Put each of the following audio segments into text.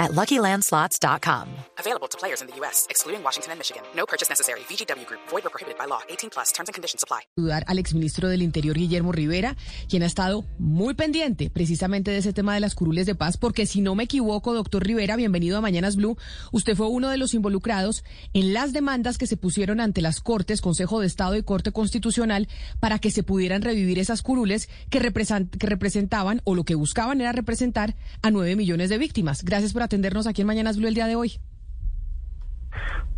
at LuckyLandSlots.com. Available to players in the U.S., excluding Washington and Michigan. No purchase necessary. VGW Group. Void or prohibited by law. 18 plus. Terms and conditions apply. Saludar al exministro del Interior, Guillermo Rivera, quien ha estado muy pendiente precisamente de ese tema de las curules de paz, porque si no me equivoco, doctor Rivera, bienvenido a Mañanas Blue, usted fue uno de los involucrados en las demandas que se pusieron ante las Cortes, Consejo de Estado y Corte Constitucional, para que se pudieran revivir esas curules que, represent que representaban, o lo que buscaban era representar, a nueve millones de víctimas. Gracias por atendernos aquí en Mañanas Blue el día de hoy.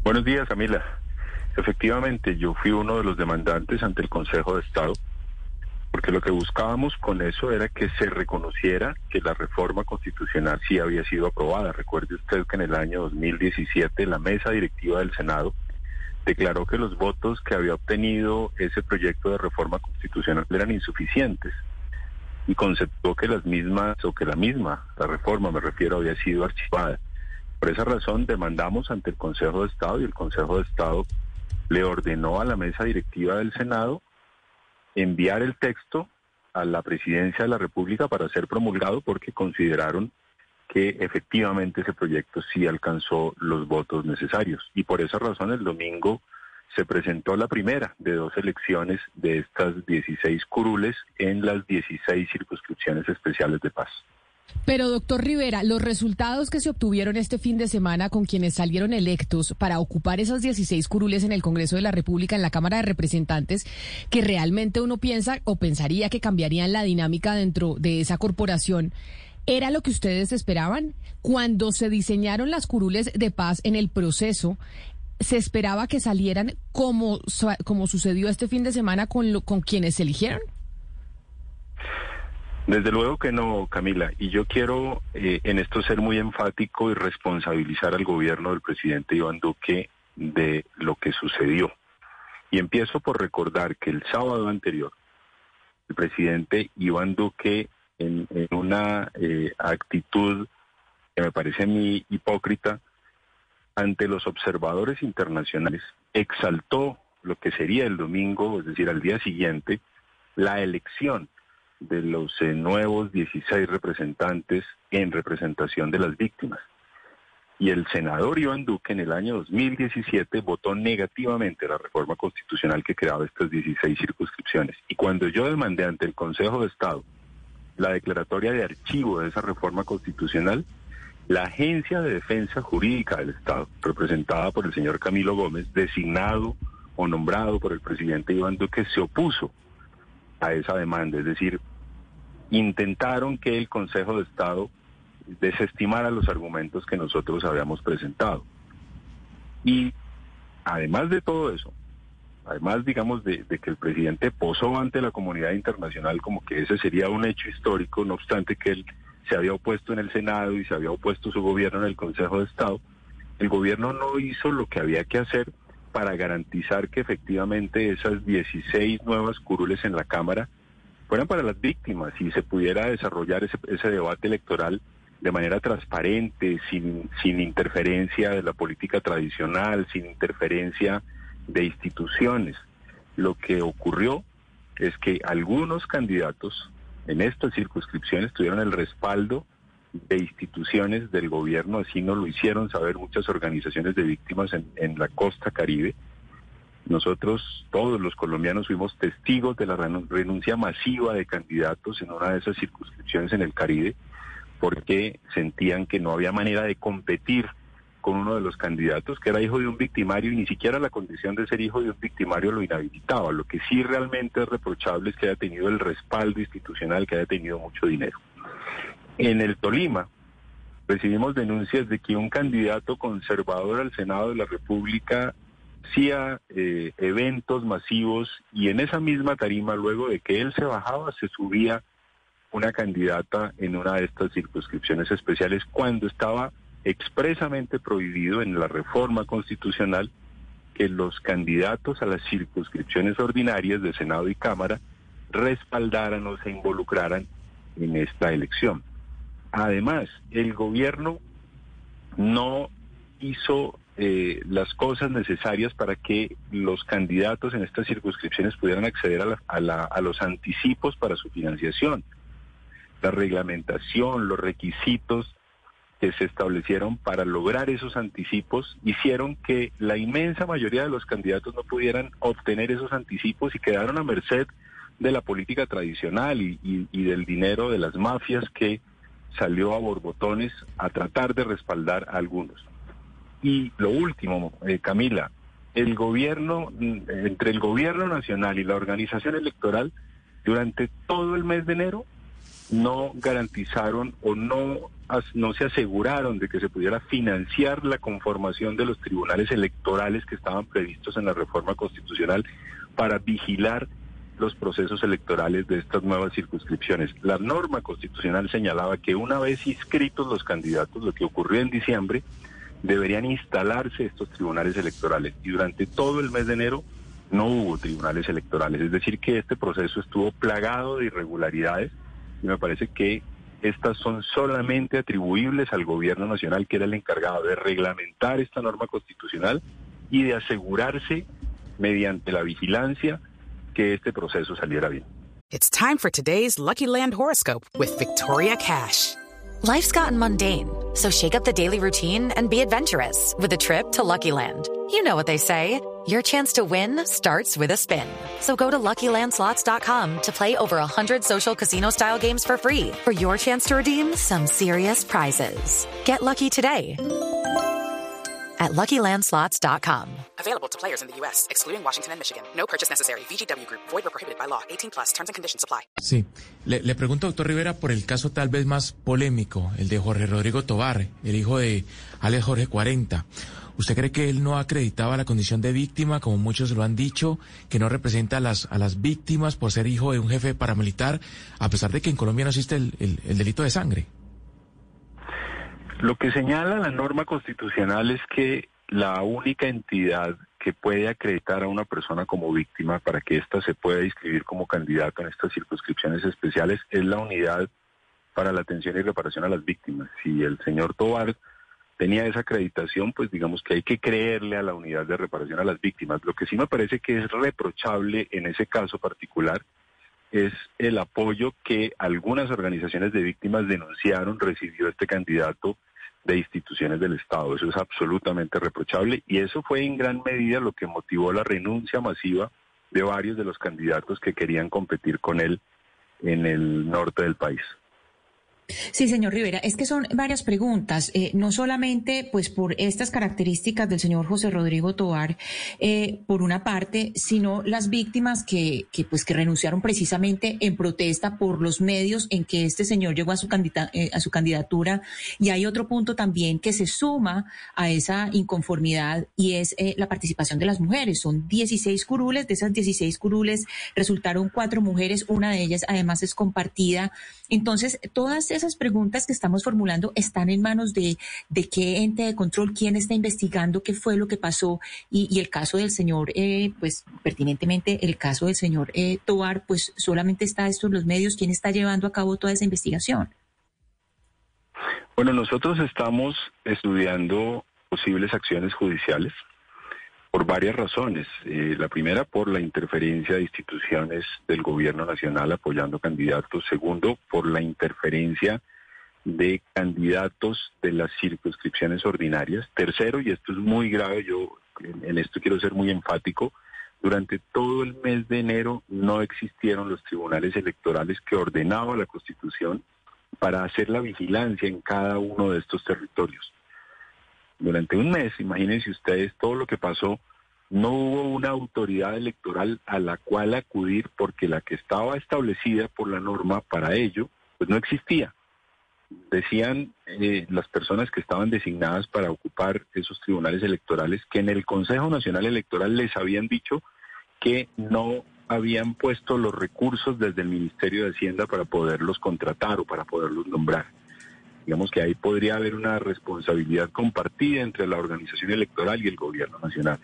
Buenos días, Camila. Efectivamente, yo fui uno de los demandantes ante el Consejo de Estado, porque lo que buscábamos con eso era que se reconociera que la reforma constitucional sí había sido aprobada. Recuerde usted que en el año 2017 la mesa directiva del Senado declaró que los votos que había obtenido ese proyecto de reforma constitucional eran insuficientes y conceptó que las mismas, o que la misma, la reforma me refiero, había sido archivada. Por esa razón demandamos ante el Consejo de Estado y el Consejo de Estado le ordenó a la mesa directiva del Senado enviar el texto a la presidencia de la República para ser promulgado porque consideraron que efectivamente ese proyecto sí alcanzó los votos necesarios. Y por esa razón el domingo se presentó la primera de dos elecciones de estas 16 curules en las 16 circunscripciones especiales de paz. Pero, doctor Rivera, los resultados que se obtuvieron este fin de semana con quienes salieron electos para ocupar esas 16 curules en el Congreso de la República, en la Cámara de Representantes, que realmente uno piensa o pensaría que cambiarían la dinámica dentro de esa corporación, ¿era lo que ustedes esperaban? Cuando se diseñaron las curules de paz en el proceso, ¿se esperaba que salieran como, como sucedió este fin de semana con, lo, con quienes se eligieron? Desde luego que no, Camila. Y yo quiero eh, en esto ser muy enfático y responsabilizar al gobierno del presidente Iván Duque de lo que sucedió. Y empiezo por recordar que el sábado anterior, el presidente Iván Duque, en, una eh, actitud que me parece a mí hipócrita, ante los observadores internacionales, exaltó lo que sería el domingo, es decir, al día siguiente, la elección de los eh, nuevos 16 representantes en representación de las víctimas. Y el senador Iván Duque en el año 2017 votó negativamente la reforma constitucional que creaba estas 16 circunscripciones. Y cuando yo demandé ante el Consejo de Estado la declaratoria de archivo de esa reforma constitucional, la Agencia de Defensa Jurídica del Estado, representada por el señor Camilo Gómez, designado o nombrado por el presidente Iván Duque, se opuso a esa demanda. Es decir, intentaron que el Consejo de Estado desestimara los argumentos que nosotros habíamos presentado. Y además de todo eso, además, digamos, de, que el presidente posó ante la comunidad internacional como que ese sería un hecho histórico, no obstante que él se había opuesto en el Senado y se había opuesto su gobierno en el Consejo de Estado, el gobierno no hizo lo que había que hacer para garantizar que efectivamente esas 16 nuevas curules en la Cámara fueran para las víctimas y se pudiera desarrollar ese, ese debate electoral de manera transparente, sin, sin interferencia de la política tradicional, sin interferencia de instituciones. Lo que ocurrió es que algunos candidatos en estas circunscripciones tuvieron el respaldo de instituciones del gobierno, así nos lo hicieron saber muchas organizaciones de víctimas en, en la costa caribe, nosotros, todos los colombianos, fuimos testigos de la renuncia masiva de candidatos en una de esas circunscripciones en el Caribe, porque sentían que no había manera de competir con uno de los candidatos que era hijo de un victimario y ni siquiera la condición de ser hijo de un victimario lo inhabilitaba. Lo que sí realmente es reprochable es que haya tenido el respaldo institucional, que haya tenido mucho dinero. En el Tolima recibimos denuncias de que un candidato conservador al Senado de la República hacía eh, eventos masivos y en esa misma tarima, luego de que él se bajaba, se subía una candidata en una de estas circunscripciones especiales cuando estaba expresamente prohibido en la reforma constitucional que los candidatos a las circunscripciones ordinarias de Senado y Cámara respaldaran o se involucraran en esta elección. Además, el gobierno no hizo eh, las cosas necesarias para que los candidatos en estas circunscripciones pudieran acceder a, los anticipos para su financiación. La reglamentación, los requisitos que se establecieron para lograr esos anticipos hicieron que la inmensa mayoría de los candidatos no pudieran obtener esos anticipos y quedaron a merced de la política tradicional y del dinero de las mafias que salió a borbotones a tratar de respaldar a algunos. Y lo último, eh, Camila, el gobierno, mm, entre el gobierno nacional y la organización electoral, durante todo el mes de enero no garantizaron o no, no se aseguraron de que se pudiera financiar la conformación de los tribunales electorales que estaban previstos en la reforma constitucional para vigilar los procesos electorales de estas nuevas circunscripciones. La norma constitucional señalaba que una vez inscritos los candidatos, lo que ocurrió en diciembre, deberían instalarse estos tribunales electorales. Y durante todo el mes de enero no hubo tribunales electorales. Es decir, que este proceso estuvo plagado de irregularidades y me parece que estas son solamente atribuibles al gobierno nacional, que era el encargado de reglamentar esta norma constitucional y de asegurarse mediante la vigilancia que este proceso saliera bien. It's time for today's Lucky Land horoscope with Victoria Cash. Life's gotten mundane, so shake up the daily routine and be adventurous with a trip to Lucky Land. You know what they say. Your chance to win starts with a spin. So go to LuckyLandSlots.com to play over 100 social casino-style games for free for your chance to redeem some serious prizes. Get lucky today at LuckyLandSlots.com. Available to players in the U.S., excluding Washington and Michigan. No purchase necessary. VGW Group. Void or prohibited by law. 18 plus. Terms and conditions apply. Sí. Le, le, pregunto, doctor Rivera, por el caso tal vez más polémico, el de Jorge Rodrigo Tobar, el hijo de Alex Jorge 40. ¿Usted cree que él no acreditaba la condición de víctima, como muchos lo han dicho, que no representa a las, a las víctimas por ser hijo de un jefe paramilitar, a pesar de que en Colombia no existe el, el, el delito de sangre? Lo que señala la norma constitucional es que la única entidad que puede acreditar a una persona como víctima para que ésta se pueda inscribir como candidato en estas circunscripciones especiales es la unidad para la atención y reparación a las víctimas. Si el señor Tobar tenía esa acreditación, pues digamos que hay que creerle a la unidad de reparación a las víctimas. Lo que sí me parece que es reprochable en ese caso particular es el apoyo que algunas organizaciones de víctimas denunciaron recibió este candidato de instituciones del Estado. Eso es absolutamente reprochable y eso fue en gran medida lo que motivó la renuncia masiva de varios de los candidatos que querían competir con él en el norte del país. Sí, señor Rivera, es que son varias preguntas, eh, no solamente pues por estas características del señor José Rodrigo Tobar, eh, por una parte, sino las víctimas que, que, pues que renunciaron precisamente en protesta por los medios en que este señor llegó a su, eh, a su candidatura. Y hay otro punto también que se suma a esa inconformidad y es la participación de las mujeres. Son 16 curules, de esas 16 curules resultaron cuatro mujeres, una de ellas además es compartida. Entonces, todas esas preguntas que estamos formulando están en manos de, de qué ente de control, quién está investigando qué fue lo que pasó. Y, el caso del señor, eh, pues pertinentemente el caso del señor eh, Tobar, pues solamente está esto en los medios, quién está llevando a cabo toda esa investigación. Bueno, nosotros estamos estudiando posibles acciones judiciales por varias razones. Eh, la primera, por la interferencia de instituciones del gobierno nacional apoyando candidatos. Segundo, por la interferencia de candidatos de las circunscripciones ordinarias. Tercero, y esto es muy grave, yo en esto quiero ser muy enfático, durante todo el mes de enero no existieron los tribunales electorales que ordenaba la Constitución para hacer la vigilancia en cada uno de estos territorios durante un mes, imagínense ustedes todo lo que pasó, no hubo una autoridad electoral a la cual acudir porque la que estaba establecida por la norma para ello, pues no existía. Decían eh, las personas que estaban designadas para ocupar esos tribunales electorales que en el Consejo Nacional Electoral les habían dicho que no habían puesto los recursos desde el Ministerio de Hacienda para poderlos contratar o para poderlos nombrar. Digamos que ahí podría haber una responsabilidad compartida entre la organización electoral y el gobierno nacional.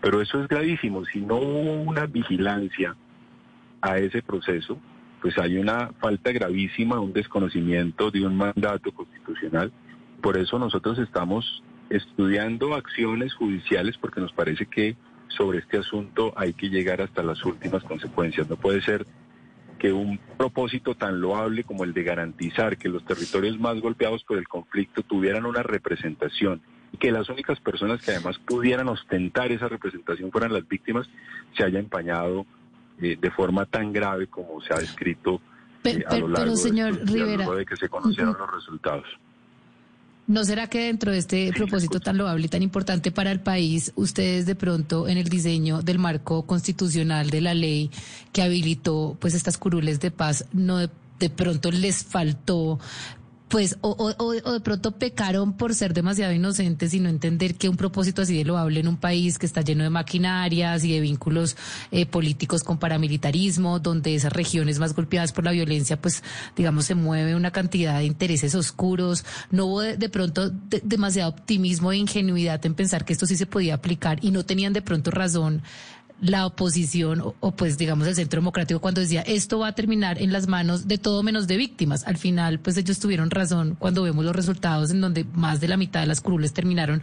Pero eso es gravísimo. Si no hubo una vigilancia a ese proceso, pues hay una falta gravísima, un desconocimiento de un mandato constitucional. Por eso nosotros estamos estudiando acciones judiciales porque nos parece que sobre este asunto hay que llegar hasta las últimas consecuencias. No puede ser que un propósito tan loable como el de garantizar que los territorios más golpeados por el conflicto tuvieran una representación y que las únicas personas que además pudieran ostentar esa representación fueran las víctimas, se haya empañado eh, de forma tan grave como se ha descrito eh, a lo largo señor de, de que se conocieron los resultados. ¿No será que dentro de este propósito tan loable y tan importante para el país, ustedes de pronto en el diseño del marco constitucional de la ley que habilitó pues estas curules de paz, no de pronto les faltó pues o, o, de pronto pecaron por ser demasiado inocentes y no entender que un propósito así de loable en un país que está lleno de maquinarias y de vínculos eh, políticos con paramilitarismo, donde esas regiones más golpeadas por la violencia, pues digamos se mueve una cantidad de intereses oscuros. No hubo de, pronto demasiado optimismo e ingenuidad en pensar que esto sí se podía aplicar y no tenían de pronto razón la oposición o, pues digamos el centro democrático cuando decía esto va a terminar en las manos de todo menos de víctimas. Al final pues ellos tuvieron razón cuando vemos los resultados en donde más de la mitad de las curules terminaron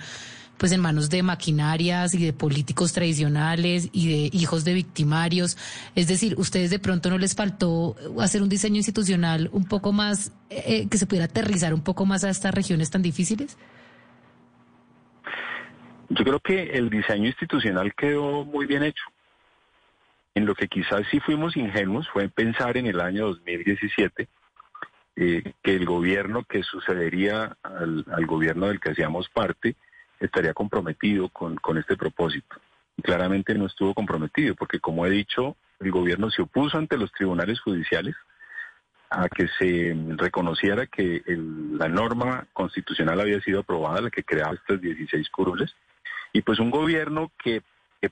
pues en manos de maquinarias y de políticos tradicionales y de hijos de victimarios. Es decir, ustedes de pronto no les faltó hacer un diseño institucional un poco más, eh, que se pudiera aterrizar un poco más a estas regiones tan difíciles. Yo creo que el diseño institucional quedó muy bien hecho. En lo que quizás sí fuimos ingenuos fue pensar en el año 2017 eh, que el gobierno que sucedería al, gobierno del que hacíamos parte estaría comprometido con, con este propósito. Y claramente no estuvo comprometido, porque como he dicho, el gobierno se opuso ante los tribunales judiciales a que se reconociera que la norma constitucional había sido aprobada, la que creaba estas 16 curules, y pues un gobierno que,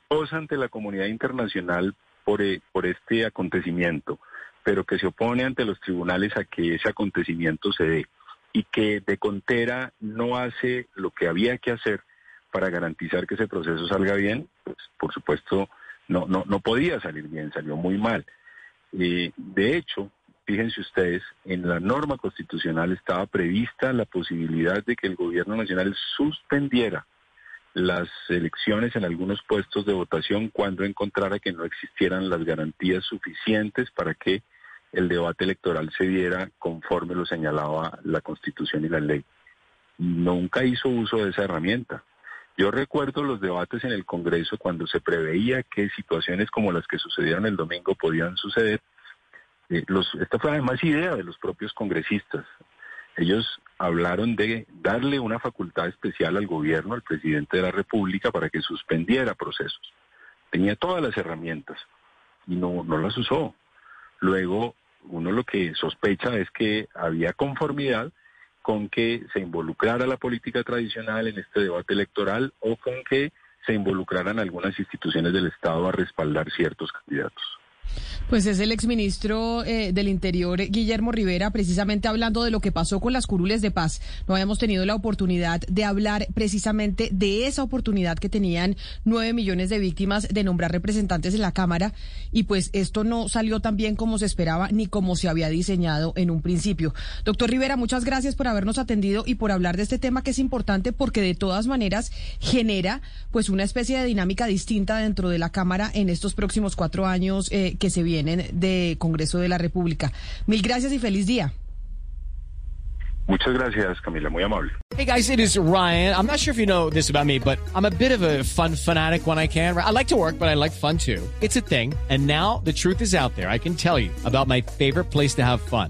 posa ante la comunidad internacional por, eh, por este acontecimiento, pero que se opone ante los tribunales a que ese acontecimiento se dé y que de Contera no hace lo que había que hacer para garantizar que ese proceso salga bien, pues por supuesto no, no, no podía salir bien, salió muy mal. Eh, de hecho, fíjense ustedes, en la norma constitucional estaba prevista la posibilidad de que el gobierno nacional suspendiera las elecciones en algunos puestos de votación cuando encontrara que no existieran las garantías suficientes para que el debate electoral se diera conforme lo señalaba la Constitución y la ley. Nunca hizo uso de esa herramienta. Yo recuerdo los debates en el Congreso cuando se preveía que situaciones como las que sucedieron el domingo podían suceder. Eh, esta fue además idea de los propios congresistas. Ellos hablaron de darle una facultad especial al gobierno, al presidente de la República, para que suspendiera procesos. Tenía todas las herramientas y no, no las usó. Luego, uno lo que sospecha es que había conformidad con que se involucrara la política tradicional en este debate electoral o con que se involucraran algunas instituciones del Estado a respaldar ciertos candidatos. Pues es el exministro eh, del Interior, Guillermo Rivera, precisamente hablando de lo que pasó con las curules de paz. No habíamos tenido la oportunidad de hablar precisamente de esa oportunidad que tenían nueve millones de víctimas de nombrar representantes en la Cámara. Y pues esto no salió tan bien como se esperaba ni como se había diseñado en un principio. Doctor Rivera, muchas gracias por habernos atendido y por hablar de este tema que es importante porque de todas maneras genera pues una especie de dinámica distinta dentro de la Cámara en estos próximos cuatro años eh, que se vienen vienen de Congreso de la República. Mil gracias y feliz día. Muchas gracias, Camila. Muy amable. Hey, guys, it is Ryan. I'm not sure if you know this about me, but I'm a bit of a fun fanatic when I can. I like to work, but I like fun too. It's a thing. And now the truth is out there. I can tell you about my favorite place to have fun.